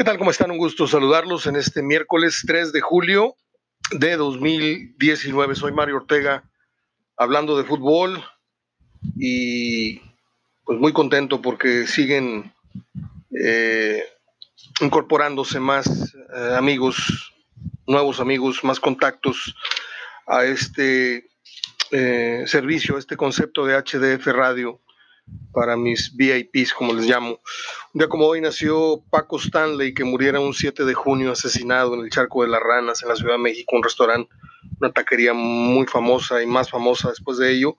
¿Qué tal? ¿Cómo están? Un gusto saludarlos en este miércoles 3 de julio de 2019. Soy Mario Ortega hablando de fútbol y pues muy contento porque siguen eh, incorporándose más eh, amigos, nuevos amigos, más contactos a este eh, servicio, a este concepto de HDF Radio para mis VIPs, como les llamo. Un día como hoy nació Paco Stanley, que muriera un 7 de junio asesinado en el Charco de las Ranas, en la Ciudad de México, un restaurante, una taquería muy famosa y más famosa después de ello.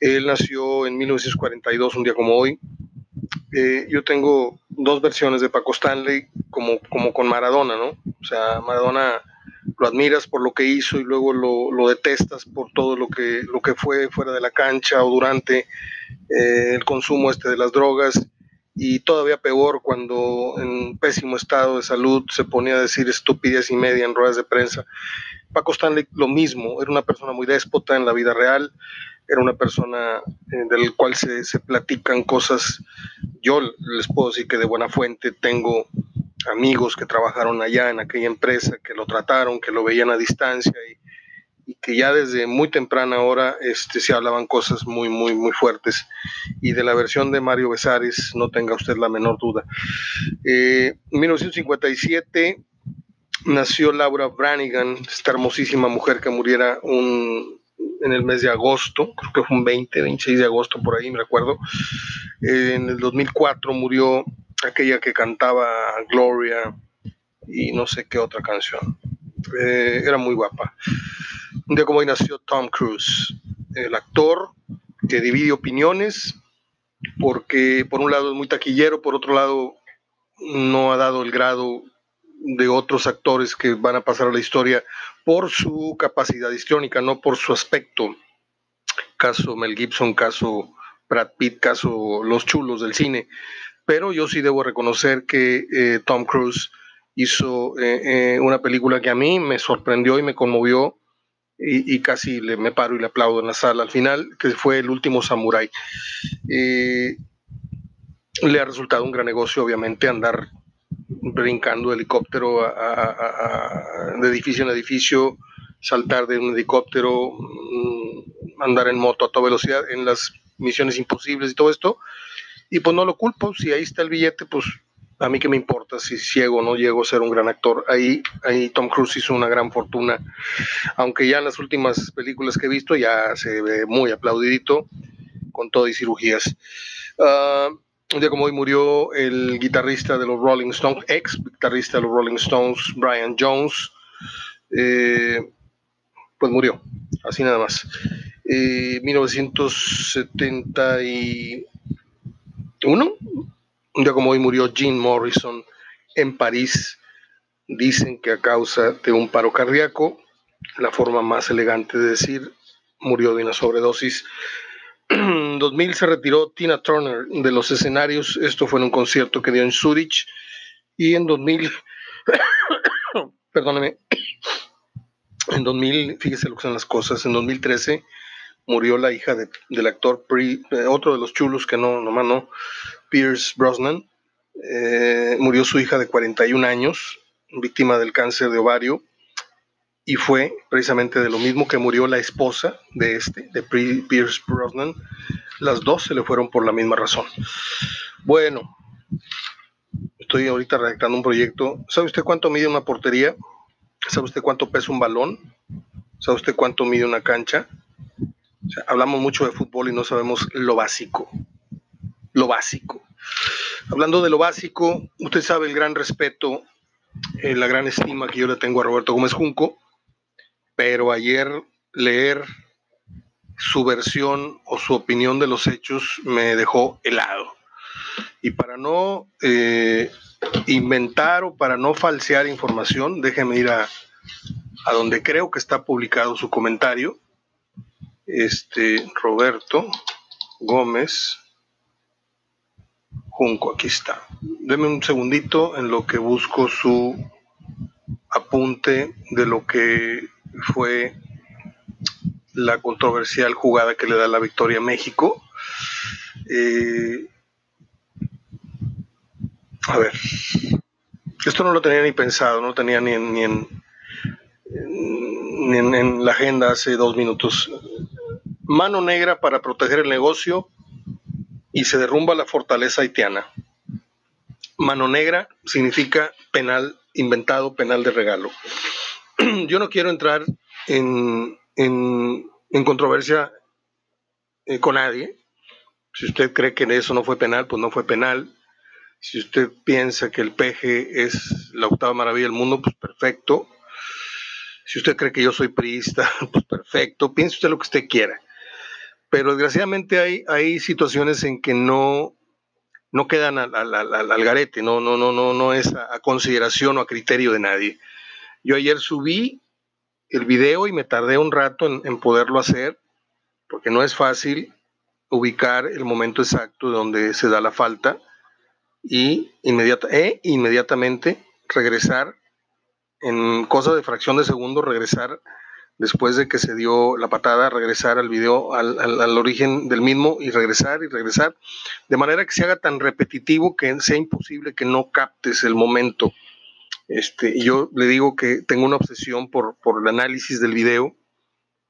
Él nació en 1942, un día como hoy. Eh, yo tengo dos versiones de Paco Stanley, como, como con Maradona, ¿no? O sea, Maradona lo admiras por lo que hizo y luego lo, lo detestas por todo lo que, lo que fue fuera de la cancha o durante eh, el consumo este de las drogas y todavía peor cuando en pésimo estado de salud se ponía a decir estupidez y media en ruedas de prensa. Paco Stanley lo mismo, era una persona muy déspota en la vida real, era una persona eh, del cual se, se, platican cosas. Yo les puedo decir que de buena fuente tengo amigos que trabajaron allá en aquella empresa, que lo trataron, que lo veían a distancia y, que ya desde muy temprana hora este, se hablaban cosas muy, muy, muy fuertes. Y de la versión de Mario Besares, no tenga usted la menor duda. Eh, en 1957 nació Laura Branigan, esta hermosísima mujer que muriera un, en el mes de agosto, creo que fue un 20, 26 de agosto por ahí, me recuerdo. Eh, en el 2004 murió aquella que cantaba Gloria y no sé qué otra canción. Eh, era muy guapa. Un día como hoy nació Tom Cruise, el actor que divide opiniones, porque por un lado es muy taquillero, por otro lado no ha dado el grado de otros actores que van a pasar a la historia por su capacidad histriónica, no por su aspecto. Caso Mel Gibson, caso Brad Pitt, caso Los Chulos del cine. Pero yo sí debo reconocer que eh, Tom Cruise hizo eh, eh, una película que a mí me sorprendió y me conmovió y, casi le, me paro y le aplaudo en la sala al final, que fue El último Samurai. le ha resultado un gran negocio, obviamente, andar brincando helicóptero de edificio en edificio, saltar de un helicóptero, mm, andar en moto a toda velocidad en las misiones imposibles y todo esto. Y pues no lo culpo, si ahí está el billete, pues a mí que me importa si ciego o no llego a ser un gran actor. Ahí, ahí Tom Cruise hizo una gran fortuna, aunque ya en las últimas películas que he visto ya se ve muy aplaudidito con todo y cirugías. Uh, un día como hoy murió el guitarrista de los Rolling Stones, ex guitarrista de los Rolling Stones, Brian Jones. Eh, pues murió, así nada más. Eh, 1971 un día como hoy murió Jim Morrison en París. Dicen que a causa de un paro cardíaco, la forma más elegante de decir, murió de una sobredosis. En 2000 se retiró Tina Turner de los escenarios. Esto fue en un concierto que dio en Zurich. Y en 2000, perdóneme, en 2000, fíjese lo que son las cosas, en 2013 murió la hija del actor, eh, otro de los chulos que no, nomás no, Pierce Brosnan. Eh, murió su hija de 41 años, víctima del cáncer de ovario, y fue precisamente de lo mismo que murió la esposa de este, de Pierce Brosnan. Las dos se le fueron por la misma razón. Bueno, estoy ahorita redactando un proyecto. ¿Sabe usted cuánto mide una portería? ¿Sabe usted cuánto pesa un balón? ¿Sabe usted cuánto mide una cancha? hablamos mucho de fútbol y no sabemos lo básico. Lo básico. Hablando de lo básico, usted sabe el gran respeto, eh, la gran estima que yo le tengo a Roberto Gómez Junco, pero ayer leer su versión o su opinión de los hechos me dejó helado. Y para no eh, inventar o para no falsear información, déjeme ir a, a donde creo que está publicado su comentario este Roberto Gómez Junco, aquí está. Deme un segundito en lo que busco su apunte de lo que fue la controversial jugada que le da la victoria a México. Eh, a ver, Esto no lo tenía ni pensado, no tenía ni en, ni en, ni en la agenda hace dos minutos. Mano negra para proteger el negocio y se derrumba la fortaleza haitiana. Mano negra significa penal inventado, penal de regalo. Yo no quiero entrar en, en, controversia eh, con nadie. Si usted cree que eso no fue penal, pues no fue penal. Si usted piensa que el peje es la octava maravilla del mundo, pues perfecto. Si usted cree que yo soy priista, pues perfecto. Piense usted lo que usted quiera. Pero desgraciadamente hay, hay situaciones en que no, no quedan al, al, garete, no, no, no, no, no es a, consideración o a criterio de nadie. Yo ayer subí el video y me tardé un rato en, poderlo hacer, porque no es fácil ubicar el momento exacto donde se da la falta y inmediata, e inmediatamente regresar en cosa de fracción de segundo, regresar después de que se dio la patada, regresar al video, al, al, origen del mismo y regresar y regresar, de manera que se haga tan repetitivo que sea imposible que no captes el momento. Este, yo le digo que tengo una obsesión por, por el análisis del video.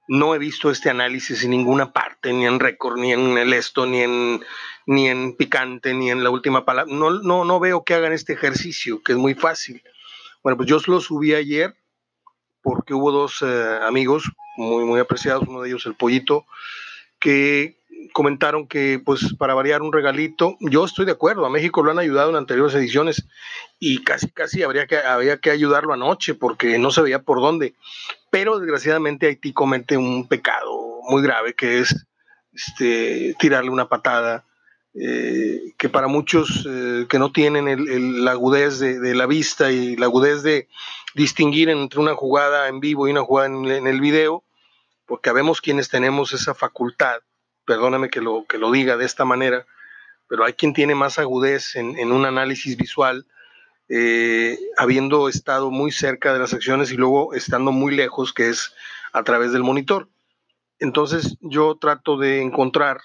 No he visto este análisis en ninguna parte, ni en récord, ni en el esto, ni en, ni en picante, ni en la última palabra. No, no, no veo que hagan este ejercicio, que es muy fácil. Bueno, pues yo lo subí ayer porque hubo dos eh, amigos muy, muy apreciados, uno de ellos el pollito, que comentaron que pues para variar un regalito, yo estoy de acuerdo, a México lo han ayudado en anteriores ediciones y casi casi habría que, había que ayudarlo anoche porque no se veía por dónde, pero desgraciadamente Haití comete un pecado muy grave que es este, tirarle una patada eh, que para muchos eh, que no tienen la agudez de, la vista y la agudez de distinguir entre una jugada en vivo y una jugada en, el video, porque habemos quienes tenemos esa facultad, perdóname que lo, que lo diga de esta manera, pero hay quien tiene más agudez en, un análisis visual, eh, habiendo estado muy cerca de las acciones y luego estando muy lejos, que es a través del monitor. Entonces yo trato de encontrar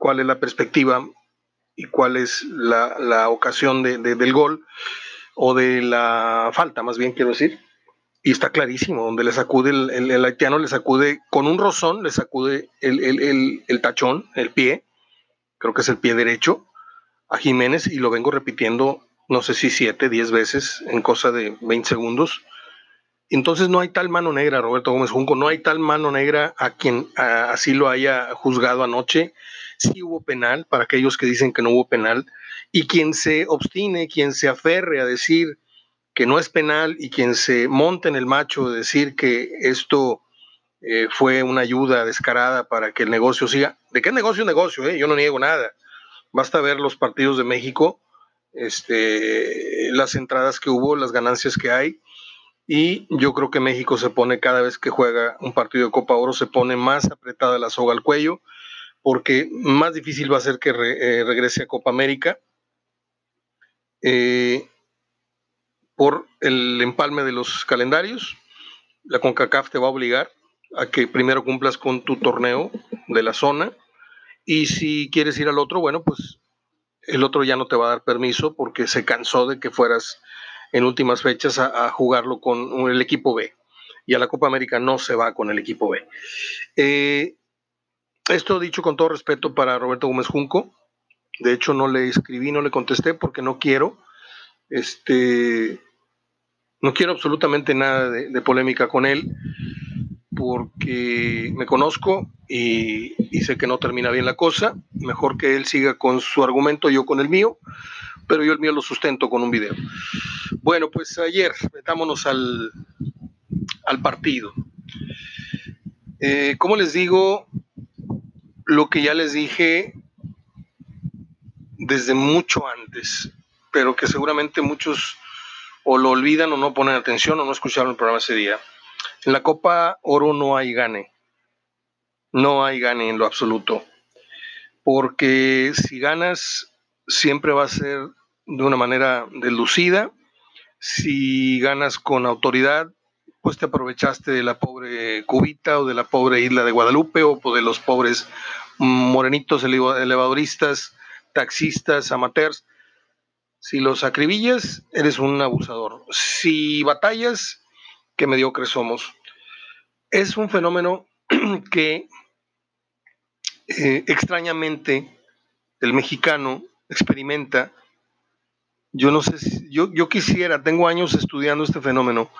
cuál es la perspectiva y cuál es la, ocasión del gol o de la falta, más bien quiero decir. Y está clarísimo, donde le sacude el, haitiano, le sacude con un rozón, le sacude el, el tachón, el pie, creo que es el pie derecho, a Jiménez y lo vengo repitiendo, no sé si siete, diez veces en cosa de 20 segundos. Entonces no hay tal mano negra, Roberto Gómez Junco, no hay tal mano negra a quien así lo haya juzgado anoche. Sí hubo penal, para aquellos que dicen que no hubo penal, y quien se obstine, quien se aferre a decir que no es penal y quien se monte en el macho de decir que esto eh, fue una ayuda descarada para que el negocio siga. ¿De qué negocio negocio? Eh? Yo no niego nada. Basta ver los partidos de México, este, las entradas que hubo, las ganancias que hay y yo creo que México se pone cada vez que juega un partido de Copa Oro, se pone más apretada la soga al cuello, porque más difícil va a ser que eh, regrese a Copa América eh, por el empalme de los calendarios. La CONCACAF te va a obligar a que primero cumplas con tu torneo de la zona y si quieres ir al otro, bueno, pues el otro ya no te va a dar permiso porque se cansó de que fueras en últimas fechas a, jugarlo con el equipo B. Y a la Copa América no se va con el equipo B. Eh, esto dicho con todo respeto para Roberto Gómez Junco. De hecho, no le escribí, no le contesté porque no quiero. Este, no quiero absolutamente nada de, polémica con él porque me conozco y, y, sé que no termina bien la cosa. Mejor que él siga con su argumento, yo con el mío pero yo el mío lo sustento con un video. Bueno, pues ayer, metámonos al, al partido. Eh, como les digo, lo que ya les dije desde mucho antes, pero que seguramente muchos o lo olvidan o no ponen atención o no escucharon el programa ese día. En la Copa Oro no hay gane. No hay gane en lo absoluto. Porque si ganas, siempre va a ser de una manera delucida. Si ganas con autoridad, pues te aprovechaste de la pobre cubita o de la pobre isla de Guadalupe o de los pobres morenitos elevadoristas, taxistas, amateurs. Si los acribillas, eres un abusador. Si batallas, qué mediocres somos. Es un fenómeno que eh, extrañamente el mexicano experimenta. Yo no sé si, yo, yo quisiera, tengo años estudiando este fenómeno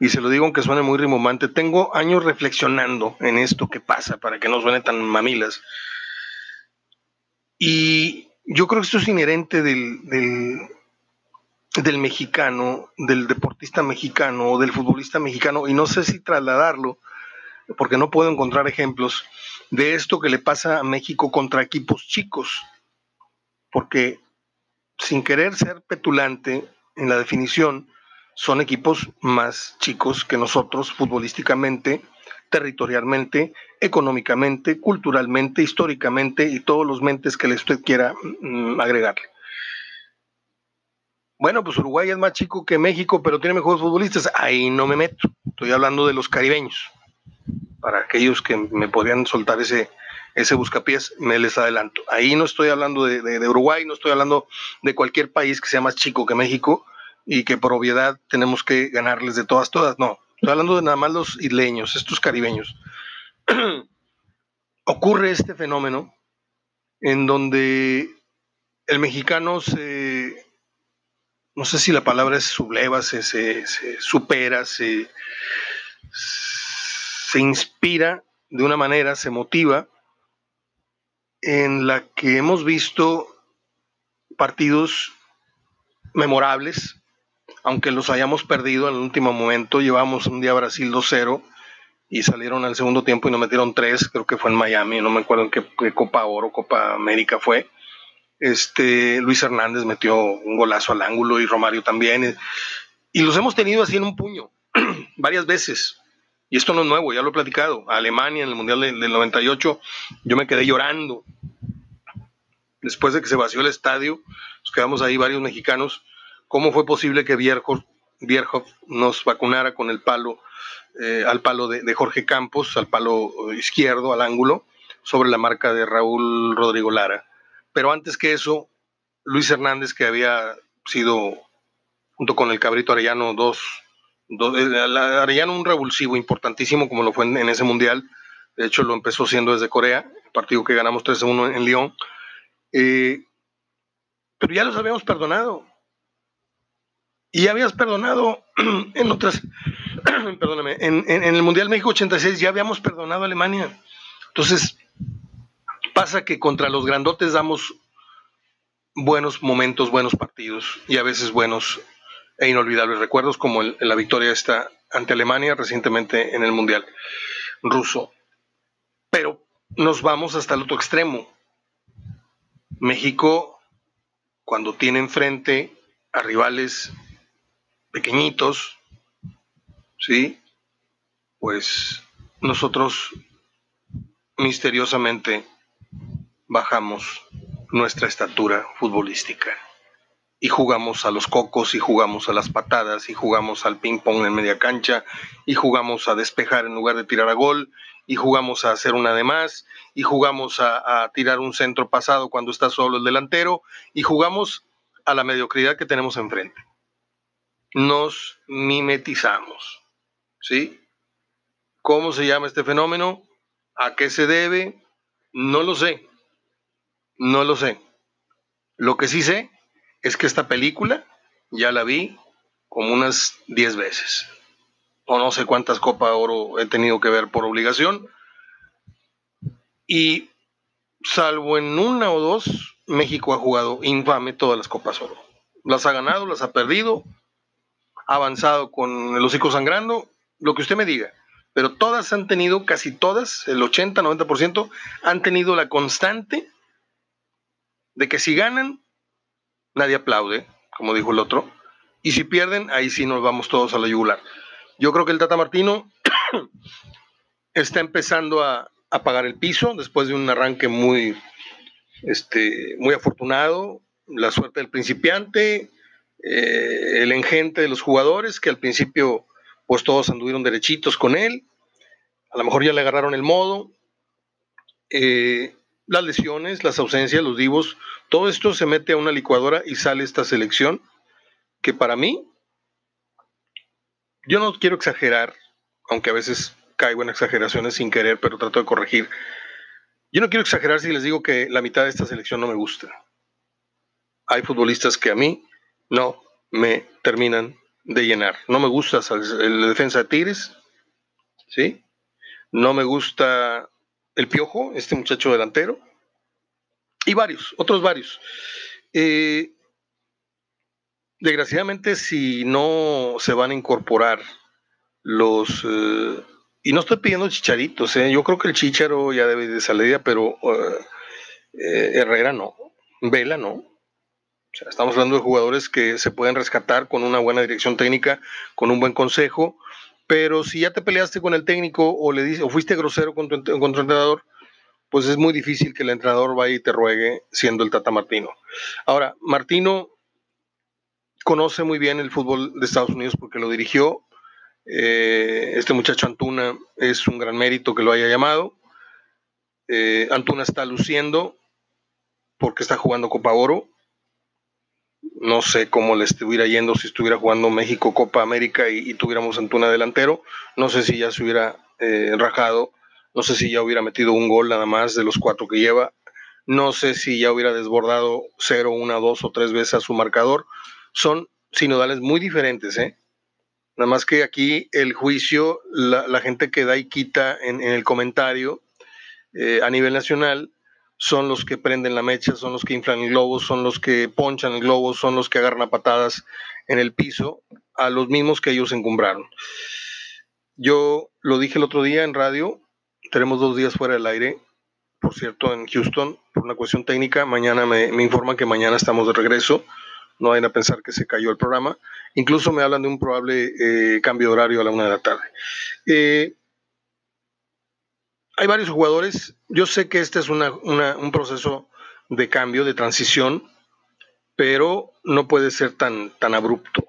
y se lo digo aunque suene muy rimomante, tengo años reflexionando en esto que pasa para que no suene tan mamilas. Y yo creo que esto es inherente del, del, mexicano, del deportista mexicano o del futbolista mexicano, y no sé si trasladarlo, porque no puedo encontrar ejemplos de esto que le pasa a México contra equipos chicos, porque sin querer ser petulante en la definición, son equipos más chicos que nosotros futbolísticamente, territorialmente, económicamente, culturalmente, históricamente y todos los mentes que usted quiera mm, agregarle. Bueno, pues Uruguay es más chico que México, pero tiene mejores futbolistas. Ahí no me meto. Estoy hablando de los caribeños. Para aquellos que me podrían soltar ese, ese buscapiés, me les adelanto. Ahí no estoy hablando de, Uruguay, no estoy hablando de cualquier país que sea más chico que México y que por obviedad tenemos que ganarles de todas, todas. No, estoy hablando de nada más los isleños, estos caribeños. Ocurre este fenómeno en donde el mexicano se, no sé si la palabra es subleva, se, se, supera, se, se inspira de una manera, se motiva, en la que hemos visto partidos memorables, aunque los hayamos perdido en el último momento, llevamos un día Brasil 2-0 y salieron al segundo tiempo y nos metieron 3, creo que fue en Miami, no me acuerdo en qué, Copa Oro, Copa América fue. Este, Luis Hernández metió un golazo al ángulo y Romario también. Y los hemos tenido así en un puño, varias veces. Y esto no es nuevo, ya lo he platicado. Alemania en el Mundial del, 98, yo me quedé llorando. Después de que se vació el estadio, nos quedamos ahí varios mexicanos ¿Cómo fue posible que Bierhoff, nos vacunara con el palo, eh, al palo de, Jorge Campos, al palo izquierdo, al ángulo, sobre la marca de Raúl Rodrigo Lara? Pero antes que eso, Luis Hernández, que había sido, junto con el Cabrito Arellano, dos, eh, Arellano un revulsivo importantísimo, como lo fue en, ese mundial. De hecho, lo empezó siendo desde Corea, el partido que ganamos 3-1 en Lyon. Eh, pero ya los habíamos perdonado y habías perdonado en otras, perdóname, en, el Mundial México 86 ya habíamos perdonado a Alemania. Entonces, pasa que contra los grandotes damos buenos momentos, buenos partidos y a veces buenos e inolvidables recuerdos, como la victoria esta ante Alemania recientemente en el Mundial ruso. Pero nos vamos hasta el otro extremo. México, cuando tiene enfrente a rivales pequeñitos, ¿sí? Pues nosotros misteriosamente bajamos nuestra estatura futbolística y jugamos a los cocos y jugamos a las patadas y jugamos al ping pong en media cancha y jugamos a despejar en lugar de tirar a gol y jugamos a hacer una de más y jugamos a, a tirar un centro pasado cuando está solo el delantero y jugamos a la mediocridad que tenemos enfrente nos mimetizamos. ¿Sí? ¿Cómo se llama este fenómeno? ¿A qué se debe? No lo sé. No lo sé. Lo que sí sé es que esta película ya la vi como unas 10 veces. O no sé cuántas Copas Oro he tenido que ver por obligación. Y salvo en una o dos, México ha jugado infame todas las Copas Oro. Las ha ganado, las ha perdido, avanzado con el hocico sangrando, lo que usted me diga. Pero todas han tenido, casi todas, el 80-90%, han tenido la constante de que si ganan, nadie aplaude, como dijo el otro, y si pierden, ahí sí nos vamos todos a la yugular. Yo creo que el Tata Martino está empezando a, a pagar el piso después de un arranque muy, este, muy afortunado, la suerte del principiante, eh, el engente de los jugadores, que al principio pues todos anduvieron derechitos con él, a lo mejor ya le agarraron el modo, eh, las lesiones, las ausencias, los divos, todo esto se mete a una licuadora y sale esta selección que para mí, yo no quiero exagerar, aunque a veces caigo en exageraciones sin querer, pero trato de corregir. Yo no quiero exagerar si les digo que la mitad de esta selección no me gusta. Hay futbolistas que a mí no me terminan de llenar. No me gusta el defensa de Tigres, ¿sí? No me gusta el Piojo, este muchacho delantero, y varios, otros varios. Eh, desgraciadamente, si no se van a incorporar los... Eh, y no estoy pidiendo chicharitos, ¿eh? yo creo que el chicharo ya debe de salir, pero Herrera no, Vela no. O sea, estamos hablando de jugadores que se pueden rescatar con una buena dirección técnica, con un buen consejo, pero si ya te peleaste con el técnico o le o fuiste grosero con tu, entrenador, pues es muy difícil que el entrenador vaya y te ruegue siendo el Tata Martino. Ahora, Martino conoce muy bien el fútbol de Estados Unidos porque lo dirigió. Eh, este muchacho Antuna es un gran mérito que lo haya llamado. Eh, Antuna está luciendo porque está jugando Copa Oro no sé cómo le estuviera yendo si estuviera jugando México Copa América y, tuviéramos Antuna delantero. No sé si ya se hubiera eh, rajado. No sé si ya hubiera metido un gol nada más de los cuatro que lleva. No sé si ya hubiera desbordado cero, una, dos o tres veces a su marcador. Son sinodales muy diferentes, ¿eh? Nada más que aquí el juicio, la, gente que da y quita en, el comentario eh, a nivel nacional, son los que prenden la mecha, son los que inflan el globo, son los que ponchan el globo, son los que agarran patadas en el piso a los mismos que ellos encumbraron. Yo lo dije el otro día en radio, tenemos dos días fuera del aire, por cierto, en Houston, por una cuestión técnica. Mañana me, informan que mañana estamos de regreso. No vayan a pensar que se cayó el programa. Incluso me hablan de un probable eh, cambio de horario a la una de la tarde. Eh, hay varios jugadores. Yo sé que este es un proceso de cambio, de transición, pero no puede ser tan, tan abrupto.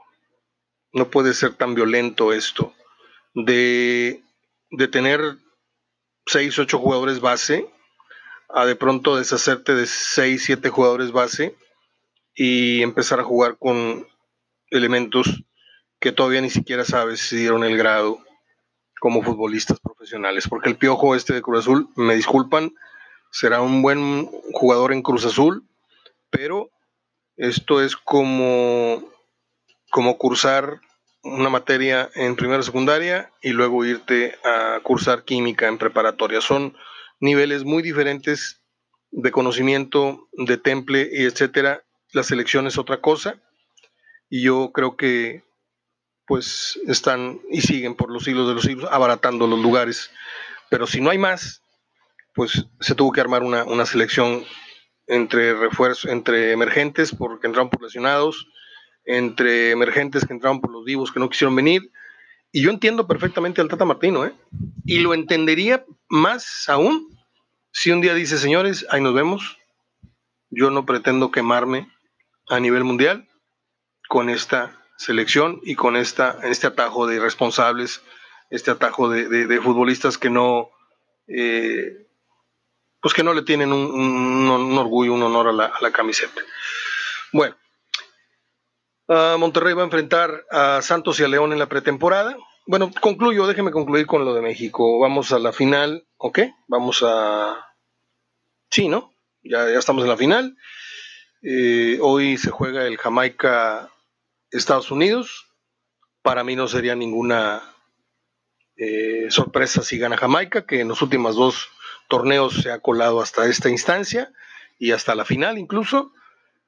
No puede ser tan violento esto. De, de tener seis, ocho jugadores base, a de pronto deshacerte de seis, siete jugadores base y empezar a jugar con elementos que todavía ni siquiera sabes si dieron el grado como futbolistas profesionales, porque el piojo este de Cruz Azul, me disculpan, será un buen jugador en Cruz Azul, pero esto es como, como cursar una materia en primera secundaria y luego irte a cursar química en preparatoria. Son niveles muy diferentes de conocimiento, de temple y etcétera. La selección es otra cosa y yo creo que pues están y siguen por los siglos de los siglos abaratando los lugares. Pero si no hay más, pues se tuvo que armar una, selección entre refuerzos, entre emergentes porque entraron por lesionados, entre emergentes que entraron por los vivos que no quisieron venir. Y yo entiendo perfectamente al Tata Martino, ¿eh? Y lo entendería más aún si un día dice, señores, ahí nos vemos. Yo no pretendo quemarme a nivel mundial con esta selección y con esta, este atajo de irresponsables, este atajo de, futbolistas que no, eh, pues que no le tienen un, orgullo, un honor a la, camiseta. Bueno, Monterrey va a enfrentar a Santos y a León en la pretemporada. Bueno, concluyo, déjeme concluir con lo de México. Vamos a la final, ¿ok? Vamos a... Sí, ¿no? Ya, ya estamos en la final. Eh, hoy se juega el Jamaica Estados Unidos. Para mí no sería ninguna eh, sorpresa si gana Jamaica, que en los últimos dos torneos se ha colado hasta esta instancia y hasta la final incluso.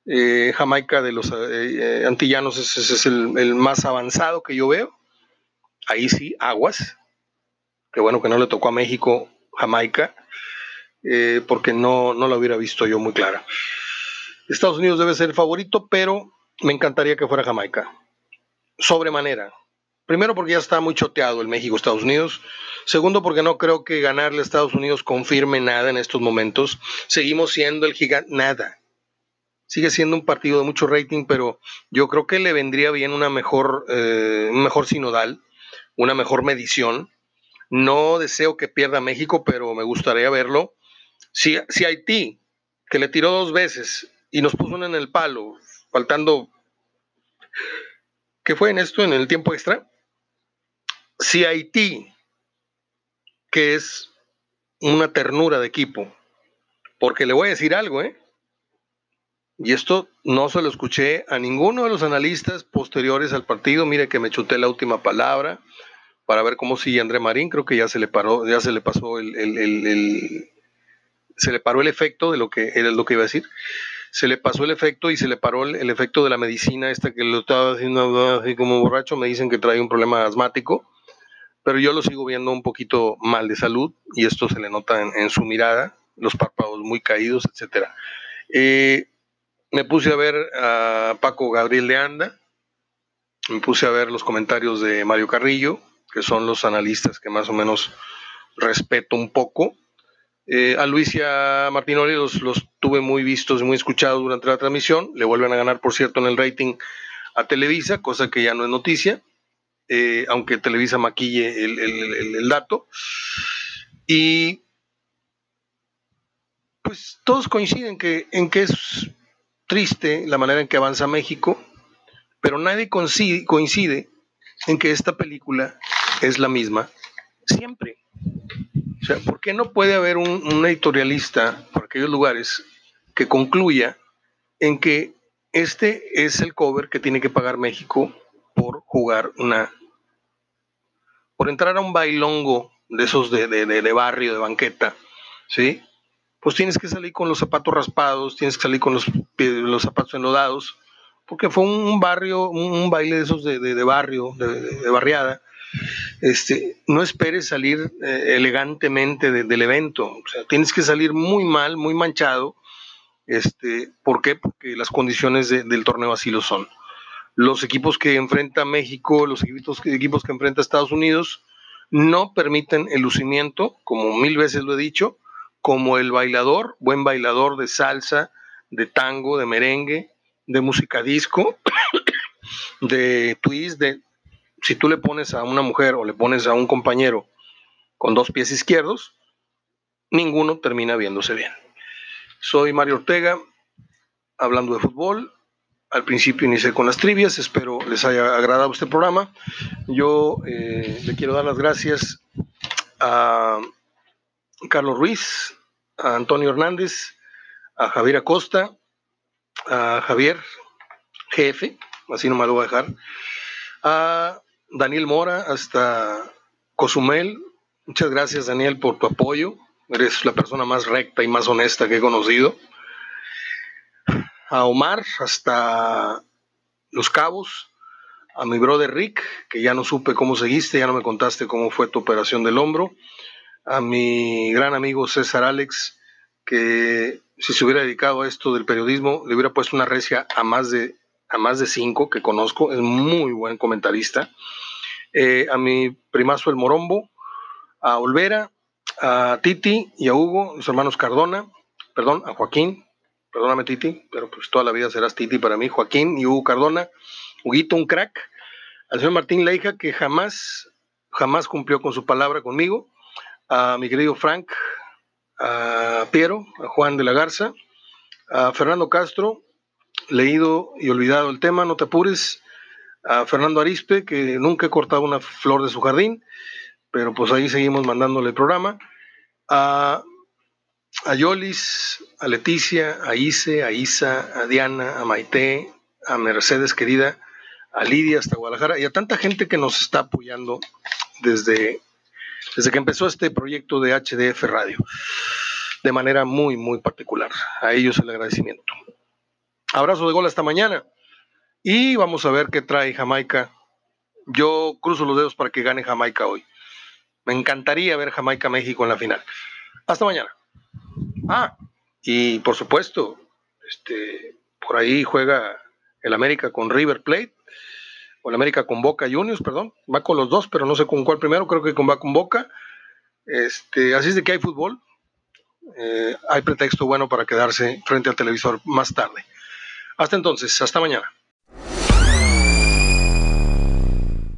Eh, Jamaica de los eh, antillanos es, el, más avanzado que yo veo. Ahí sí, aguas. Qué bueno que no le tocó a México Jamaica, porque no, no la hubiera visto yo muy clara. Estados Unidos debe ser el favorito, pero me encantaría que fuera Jamaica. Sobremanera. Primero porque ya está muy choteado el México-Estados Unidos. Segundo porque no creo que ganarle a Estados Unidos confirme nada en estos momentos. Seguimos siendo el gigante. Nada. Sigue siendo un partido de mucho rating, pero yo creo que le vendría bien una mejor, eh, un mejor sinodal, una mejor medición. No deseo que pierda México, pero me gustaría verlo. Si, si Haití, que le tiró dos veces y nos puso en el palo, faltando, ¿qué fue en esto, en el tiempo extra? Si Haití, que es una ternura de equipo, porque le voy a decir algo, ¿eh? Y esto no se lo escuché a ninguno de los analistas posteriores al partido. Mire que me chuté la última palabra para ver cómo sigue André Marín. Creo que ya se le paró, ya se le pasó el, se le paró el efecto de lo que era lo que iba a decir. Se le pasó el efecto y se le paró el, efecto de la medicina esta que lo estaba haciendo así como borracho. Me dicen que trae un problema asmático, pero yo lo sigo viendo un poquito mal de salud y esto se le nota en, su mirada, los párpados muy caídos, etcétera. Eh, me puse a ver a Paco Gabriel de Anda, me puse a ver los comentarios de Mario Carrillo, que son los analistas que más o menos respeto un poco. Eh, a Luis y a Martinoli los, los tuve muy vistos y muy escuchados durante la transmisión. Le vuelven a ganar, por cierto, en el rating a Televisa, cosa que ya no es noticia, eh, aunque Televisa maquille el, el dato. Y pues todos coinciden que, en que es triste la manera en que avanza México, pero nadie coincide, en que esta película es la misma siempre. O sea, ¿por qué no puede haber un, editorialista por aquellos lugares que concluya en que este es el cover que tiene que pagar México por jugar una, por entrar a un bailongo de esos de, de, barrio, de banqueta, ¿sí? pues tienes que salir con los zapatos raspados, tienes que salir con los, los zapatos enlodados, porque fue un barrio, un, baile de esos de, barrio, de, barriada. Este, no esperes salir eh, elegantemente del evento, tienes que salir muy mal, muy manchado. Este, ¿Por qué? Porque las condiciones del torneo así lo son. Los equipos que enfrenta México, los equipos, equipos que enfrenta Estados Unidos, no permiten el lucimiento, como mil veces lo he dicho, como el bailador, buen bailador de salsa, de tango, de merengue, de música disco, de twist, de si tú le pones a una mujer o le pones a un compañero con dos pies izquierdos, ninguno termina viéndose bien. Soy Mario Ortega, hablando de fútbol. Al principio inicié con las trivias, espero les haya agradado este programa. Yo eh, le quiero dar las gracias a Carlos Ruiz, a Antonio Hernández, a Javier Acosta, a Javier Jefe, así no me lo voy a dejar, a Daniel Mora hasta Cozumel. Muchas gracias Daniel por tu apoyo. Eres la persona más recta y más honesta que he conocido. A Omar hasta Los Cabos. A mi brother Rick, que ya no supe cómo seguiste, ya no me contaste cómo fue tu operación del hombro a mi gran amigo César Alex, que si se hubiera dedicado a esto del periodismo, le hubiera puesto una recia a más de, a más de cinco que conozco, es muy buen comentarista. Eh, a mi primazo El Morombo, a Olvera, a Titi y a Hugo, los hermanos Cardona, perdón, a Joaquín, perdóname Titi, pero pues toda la vida serás Titi para mí, Joaquín y Hugo Cardona, Huguito un crack, al señor Martín Leija que jamás, jamás cumplió con su palabra conmigo, a mi querido Frank, a Piero, a Juan de la Garza, a Fernando Castro, leído y olvidado el tema, no te apures, a Fernando Arispe, que nunca he cortado una flor de su jardín, pero pues ahí seguimos mandándole el programa, a, a Yolis, a Leticia, a Ise, a Isa, a Diana, a Maite, a Mercedes querida, a Lidia hasta Guadalajara y a tanta gente que nos está apoyando desde desde que empezó este proyecto de HDF Radio, de manera muy, muy particular. A ellos el agradecimiento. Abrazo de gol hasta mañana y vamos a ver qué trae Jamaica. Yo cruzo los dedos para que gane Jamaica hoy. Me encantaría ver Jamaica-México en la final. Hasta mañana. Ah, y por supuesto, este, por ahí juega el América con River Plate o el América con Boca Juniors, perdón, va con los dos, pero no sé con cuál primero, creo que con, va con Boca. Este, así es de que hay fútbol, eh, hay pretexto bueno para quedarse frente al televisor más tarde. Hasta entonces, hasta mañana.